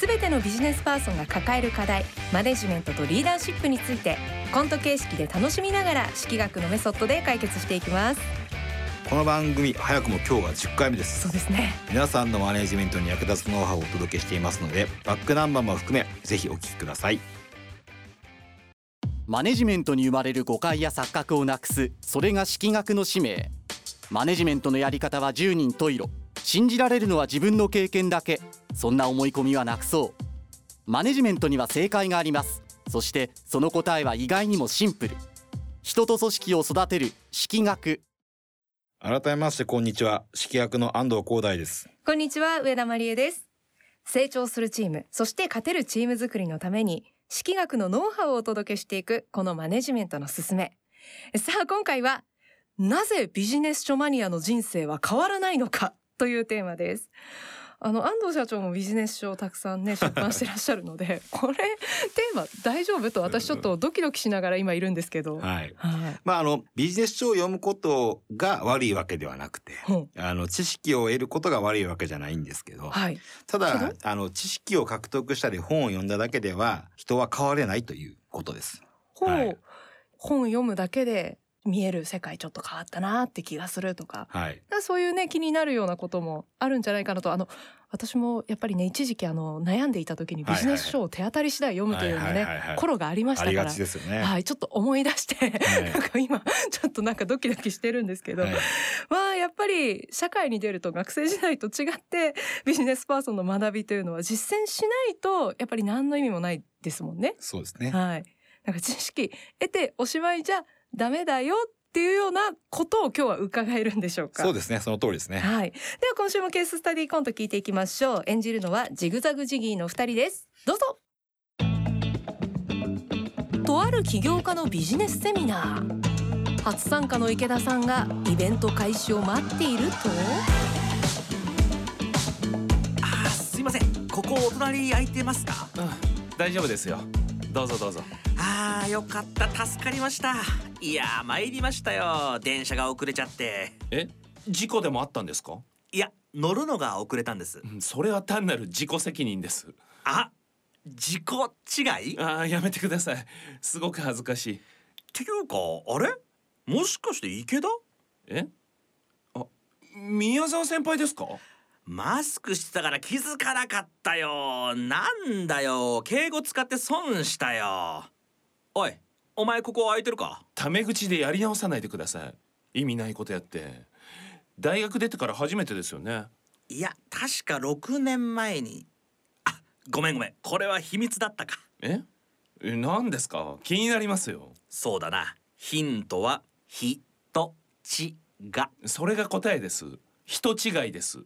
全てのビジネスパーソンが抱える課題マネジメントとリーダーシップについてコント形式で楽しみながら式学のメソッドで解決していきます。この番組早くも今日が10回目です。そうですね。皆さんのマネジメントに役立つノウハウをお届けしていますのでバックナンバーも含めぜひお聞きください。マネジメントに生まれる誤解や錯覚をなくすそれが式学の使命。マネジメントのやり方は10人十色信じられるのは自分の経験だけ。そんな思い込みはなくそう。マネジメントには正解があります。そしてその答えは意外にもシンプル。人と組織を育てる式学。改めましてこんにちは。式役の安藤光大です。こんにちは上田真理恵です。成長するチームそして勝てるチーム作りのために式学のノウハウをお届けしていくこのマネジメントのすすめ。さあ今回はなぜビジネス書マニアの人生は変わらないのかというテーマです。あの安藤社長もビジネス書をたくさんね 出版してらっしゃるのでこれテーマ大丈夫と私ちょっとドキドキしながら今いるんですけど、はい。はい、まああのビジネス書を読むことが悪いわけではなくてほあの知識を得ることが悪いわけじゃないんですけど、はい、たけだあの知識を獲得したり本を読んだだけでは人は変われないということです。ほう、はい。本読むだけで見える世界ちょっと変わったなって気がするとか。はい。そういうね気になるようなこともあるんじゃないかなと。あの私もやっぱりね一時期あの悩んでいた時にビジネス書を手当たり次第読むというのね頃がありましたから。はいちょっと思い出して、い。なんか今ちょっとなんかドキドキしてるんですけど、はい。まあやっぱり社会に出ると学生時代と違ってビジネスパーソンの学びというのは実践しないとやっぱり何の意味もないですもんね。そうですね。はい。なんか知識得ておしまいじゃダメだよっていうようなことを今日は伺えるんでしょうか？そうですねその通りですねはい。では今週もケーススタディコント聞いていきましょう。演じるのはジグザグジギーの二人です。どうぞ。とある起業家のビジネスセミナー。初参加の池田さんがイベント開始を待っていると。あーすいませんここお隣空いてますか？大丈夫ですよどうぞどうぞ。あーよかった。助かりました。いやー参りましたよ。電車が遅れちゃって。え？事故でもあったんですか？いや乗るのが遅れたんです。うんそれは単なる自己責任です。あ自己違い？っあーやめてください。すごく恥ずかしい。ていうかあれ？もしかして池田？え？あ宮沢先輩ですか？マスクしてたから気づかなかったよ。なんだよ。敬語使って損したよ。おいお前ここ空いてるか？タメ口でやり直さないでください。意味ないことやって。大学出てから初めてですよね。いや確か6年前に。あごめんごめん。これは秘密だったか。え？え何ですか？気になりますよ。そうだな。ヒントは「ひ」と「ち」が。それが答えです。人違いです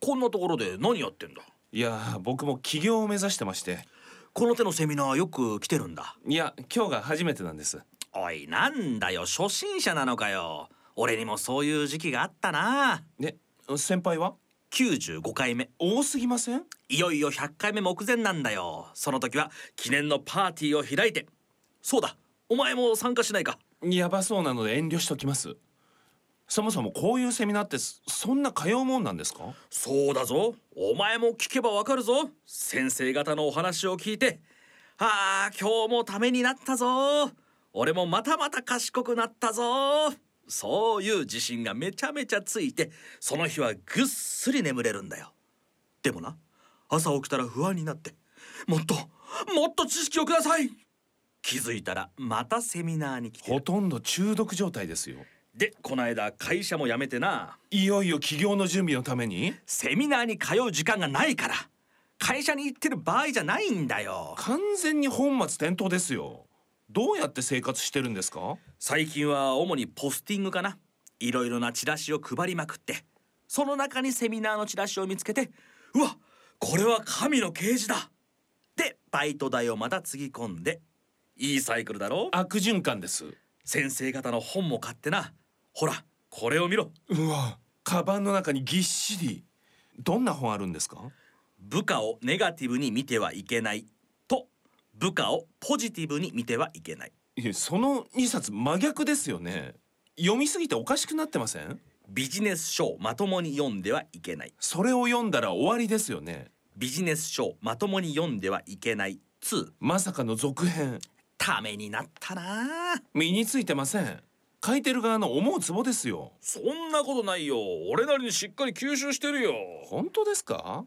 こんなところで何やってんだ?いやー僕も起業を目指してまして。この手のセミナーよく来てるんだ?いや今日が初めてなんです。おいなんだよ。初心者なのかよ。俺にもそういう時期があったな。ね先輩は ?95 回目。多すぎません?いよいよ100回目目前なんだよ。その時は記念のパーティーを開いて。そうだ。お前も参加しないか。やばそうなので遠慮しときますそもそもこういうセミナーってそそんな通うもんなんですか？そうだぞ。お前も聞けばわかるぞ。先生方のお話を聞いて。ああ今日もためになったぞ。俺もまたまた賢くなったぞ。そういう自信がめちゃめちゃついてその日はぐっすり眠れるんだよ。でもな朝起きたら不安になってもっともっと知識をください。気づいたらまたセミナーに来てる。ほとんど中毒状態ですよでこの間会社も辞めてな。いよいよ起業の準備のために？セミナーに通う時間がないから。会社に行ってる場合じゃないんだよ。完全に本末転倒ですよ。どうやって生活してるんですか？最近は主にポスティングかな。いろいろなチラシを配りまくって。その中にセミナーのチラシを見つけてうわこれは神の啓示だ。でバイト代をまたつぎ込んで。いいサイクルだろ？悪循環です。先生方の本も買ってなほらこれを見ろ。うわカバンの中にぎっしり。どんな本あるんですか？部下をネガティブに見てはいけないと部下をポジティブに見てはいけない。いやその2冊真逆ですよね。読みすぎておかしくなってません？ビジネス書をまともに読んではいけない。それを読んだら終わりですよね。ビジネス書をまともに読んではいけない2まさかの続編。ためになったな身についてません書いてる側の思うツボですよ。そんなことないよ。俺なりにしっかり吸収してるよ。本当ですか？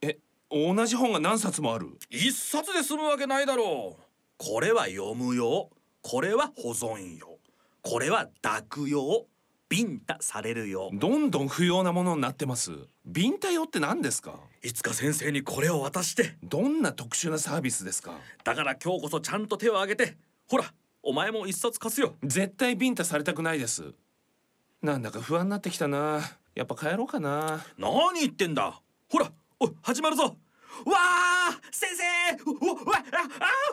え同じ本が何冊もある？一冊で済むわけないだろう。これは読むよ。これは保存よ。これは抱用ビンタされるよ。どんどん不要なものになってます。ビンタ用って何ですか？いつか先生にこれを渡して。どんな特殊なサービスですか？だから今日こそちゃんと手を挙げて。ほらお前も一冊貸すよ。絶対ビンタされたくないです。なんだか不安になってきたな。やっぱ帰ろうかな。何言ってんだ。ほらお始まるぞ。わあ先生うわうわあ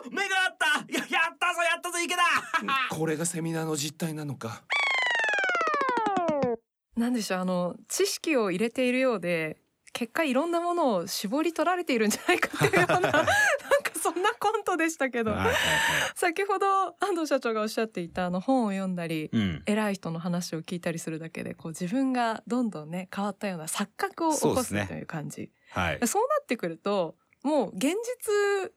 あ目があった。ややったぞやったぞ池だ これがセミナーの実態なのか。なんでしょうあの知識を入れているようで結果いろんなものを絞り取られているんじゃないかっていうような そんなコントでしたけど。はいはいはい。先ほど安藤社長がおっしゃっていたあの本を読んだりうん。偉い人の話を聞いたりするだけでこう自分がどんどんね変わったような錯覚を起こすという感じ。はい。そうなってくるともう現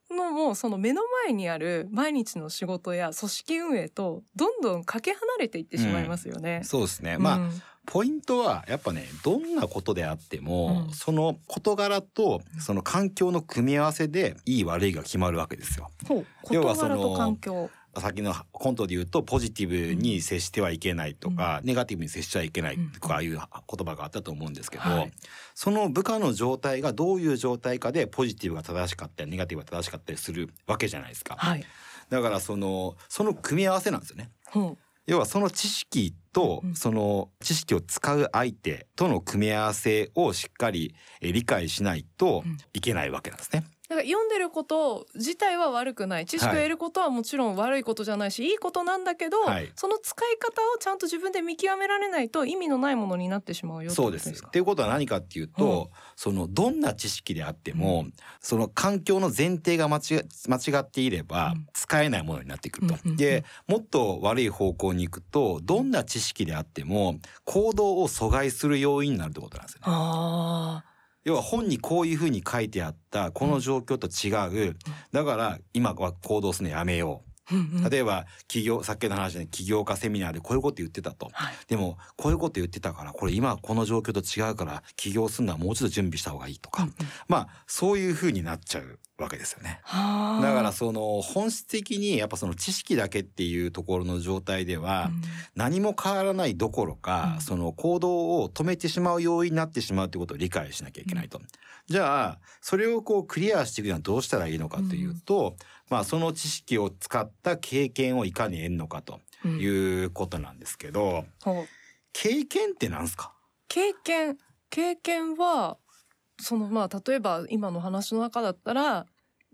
実のもうその目の前にある毎日の仕事や組織運営とどんどんかけ離れていってしまいますよね。そうですねまあ、うんポイントはやっぱねどんなことであっても、うんその事柄とその環境の組み合わせでいい悪いが決まるわけですよ。要はそのと環境。先のコントで言うとポジティブに接してはいけないとか、ネガティブに接しちゃいけないとかいう言葉があったと思うんですけど、はいその部下の状態がどういう状態かでポジティブが正しかったりネガティブが正しかったりするわけじゃないですか。はい。だからそのその組み合わせなんですよね。ほう要はその知識とうんその知識を使う相手との組み合わせをしっかりえ理解しないとうんいけないわけなんですね。だから読んでること自体は悪くない。知識を得ることはもちろん悪いことじゃないし、い、いことなんだけど、はい。その使い方をちゃんと自分で見極められないと意味のないものになってしまうよそうです。っていうことは何かっていうと、そのどんな知識であっても、その環境の前提が間違間違っていればうん。使えないものになってくると。うんうんうん。でもっと悪い方向に行くとどんな知識であっても行動を阻害する要因になるってことなんですよね。あ要は本にこういうふうに書いてあったこの状況と違う、だから今は行動するのやめよあ、う例えば企業さっきの話で起業家セミナーでこういうこと言ってたと。はい。でもこういうこと言ってたからこれ今はこの状況と違うから起業するのはもうちょっと準備した方がいいとか、うんうん。まあそういうふうになっちゃうわけですよね。はあ。だからその本質的にやっぱその知識だけっていうところの状態ではうん。何も変わらないどころか、うん。その行動を止めてしまう要因になってしまうということを理解しなきゃいけないと。じゃあそれをこうクリアしていくにはどうしたらいいのかというと、まあその知識を使った経験をいかに得るのかとうん。いうことなんですけど、経験ってなんすか？経験経験はそのまあ例えば今の話の中だったら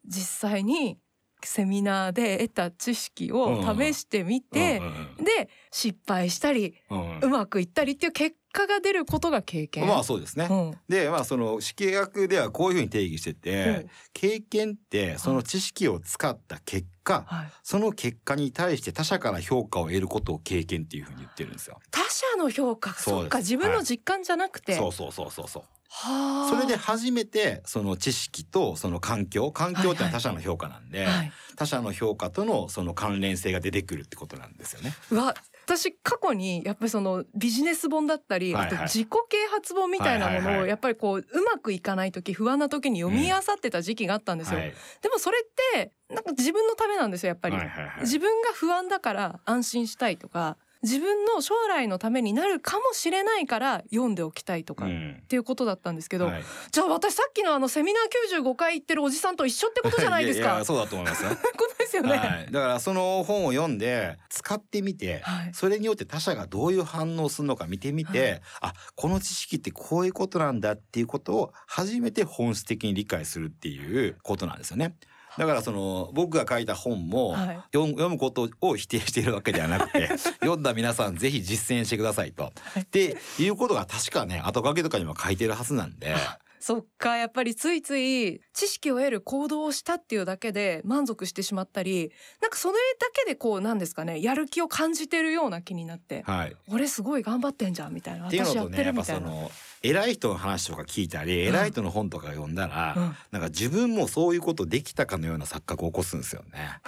実際にセミナーで得た知識を試してみて、で失敗したりうまくいったりっていう結果が出ることが経験。まあそうですね。うん。でまあその式学ではこういうふうに定義してて、うん。経験ってその知識を使った結果、はい、その結果に対して他者から評価を得ることを経験っていうふうに言ってるんですよ。他者の評価。そっか自分の実感じゃなくて、そうそうそうそうそう。はあ。それで初めてその知識とその環境環境ってのは他者の評価なんで、はい、他者の評価とのその関連性が出てくるってことなんですよね。うわ私過去にやっぱりそのビジネス本だったり、はいはい。あと自己啓発本みたいなもはいはいはい。のをやっぱりこううまくいかない時不安な時に読み漁ってた時期があったんですよ、はい。でもそれってなんか自分のためなんですよやっぱり、はいはいはい。自分が不安だから安心したいとか自分の将来のためになるかもしれないから読んでおきたいとか、っうんていうことだったんですけど、はいじゃあ私さっきのあのセミナー95回行ってるおじさんと一緒ってことじゃないですか。ややそうだと思いますよ。ことですよね。はい、だからその本を読んで使ってみて、はいそれによって他者がどういう反応をするのか見てみて、あこの知識ってこういうことなんだっていうことを初めて本質的に理解するっていうことなんですよね。だからその僕が書いた本も、はい読む読むことを否定しているわけではなくて 読んだ皆さんぜひ実践してくださいと。っていうことが確かね後書きとかにも書いてるはずなんで。そっかやっぱりついつい知識を得る行動をしたっていうだけで満足してしまったりなんかそれだけでこうなんですかねやる気を感じてるような気になってはい、俺すごい頑張ってんじゃんみたいなっていうの私やってとねやっぱるみたいな。その偉い人の話とか聞いたり、偉い人の本とか読んだら、うん。なんか自分もそういうことできたかのような錯覚を起こすんですよね。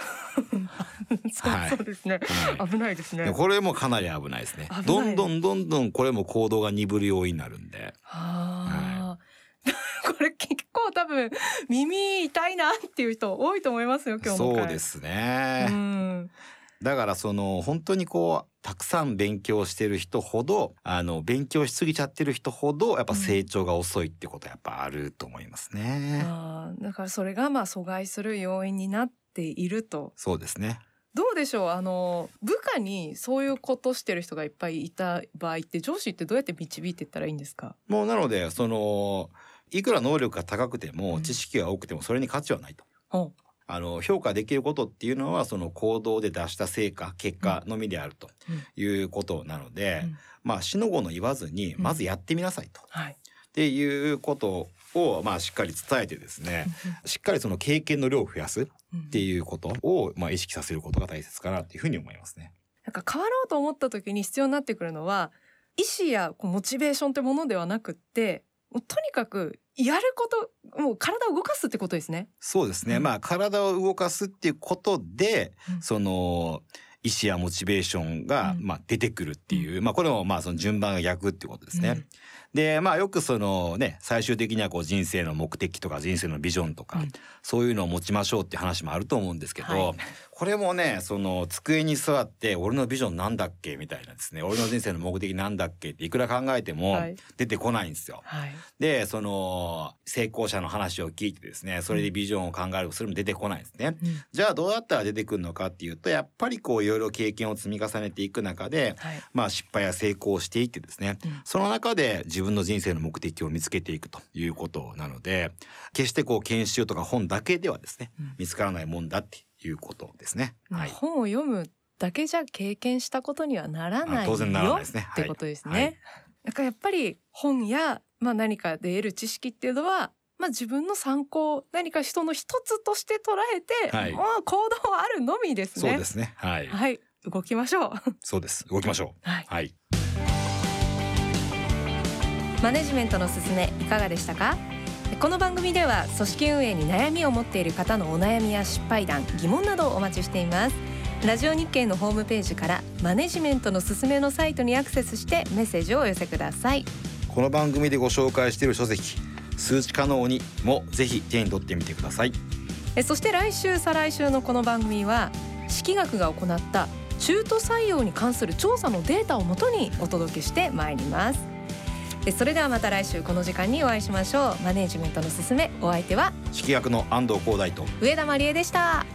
そうはい。そうですね、はい。危ないですね。でこれもかなり危ないですね。どんどんどんどんこれも行動が鈍る要因になるんで。はあ、これ結構多分耳痛いなっていう人多いと思いますよ今日そうですね、うんだからその本当にこうたくさん勉強してる人ほどあの勉強しすぎちゃってる人ほどやっぱ成長が遅いってことはやっぱあると思いますね、あーだからそれがまあ阻害する要因になっていると。そうですね。どうでしょう？あの部下にそういうことしてる人がいっぱいいた場合って上司ってどうやって導いていったらいいんですか？もうなのでそのいくら能力が高くてうん。も知識が多くてもそれに価値はないと。ほあの評価できることっていうのはその行動で出した成果結果のみであるとうん。いうことなので、うん。まあ死の後の言わずにうん。まずやってみなさいと、はい。っていうことをまあしっかり伝えてですねしっかりその経験の量を増やすっっていうことをまあ意識させることが大切かなというふうに思いますね。なんか変わろうと思った時に必要になってくるのは意思やこうモチベーションってものではなくってもうとにかくやることもう体を動かすってことですね。そうですね、うん。まあ体を動かすっていうことで、うん。その意思やモチベーションが、うん。まあ、出てくるっていう、まあこれもまあその順番が逆っていうことですね。うんでまあよくそのね最終的にはこう人生の目的とか人生のビジョンとか、うん。そういうのを持ちましょうって話もあると思うんですけど、はい。これもねその机に座って俺のビジョンなんだっけ？みたいなですね。俺の人生の目的なんだっけ？っていくら考えてもはい。出てこないんですよ。はい。でその成功者の話を聞いてですねそれでビジョンを考えるそれも出てこないんですね。うん。じゃあどうやったら出てくるのかっていうとやっぱりこういろいろ経験を積み重ねていく中ではい。まあ失敗や成功をしていってですね、うん。その中で自分の人生の目的を見つけていくということなので決してこう研修とか本だけではですね、うん見つからないもんだっていうことですね。まあはい。本を読むだけじゃ経験したことにはならないよあ当然ならないですね。ってことですね。はいだからやっぱり本や、まあ、何かで得る知識っていうのは、まあ、自分の参考何か人の一つとして捉えて、はいもう行動はあるのみですね。そうですね。はい。はい動きましょう。そうです。動きましょう。はい、はい。マネジメントのすすめいかがでしたか？この番組では組織運営に悩みを持っている方のお悩みや失敗談疑問などをお待ちしています。ラジオ日経のホームページからマネジメントのすすめのサイトにアクセスしてメッセージをお寄せください。この番組でご紹介している書籍数値可能にもぜひ手に取ってみてください。えそして来週再来週のこの番組は式学が行った中途採用に関する調査のデータをもとにお届けしてまいります。えそれではまた来週この時間にお会いしましょう。マネジメントのすすめお相手は式学の安藤光大と。上田真理恵でした。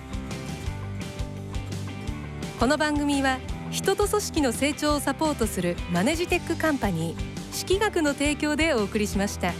この番組は人と組織の成長をサポートするマネジテックカンパニー式学の提供でお送りしました。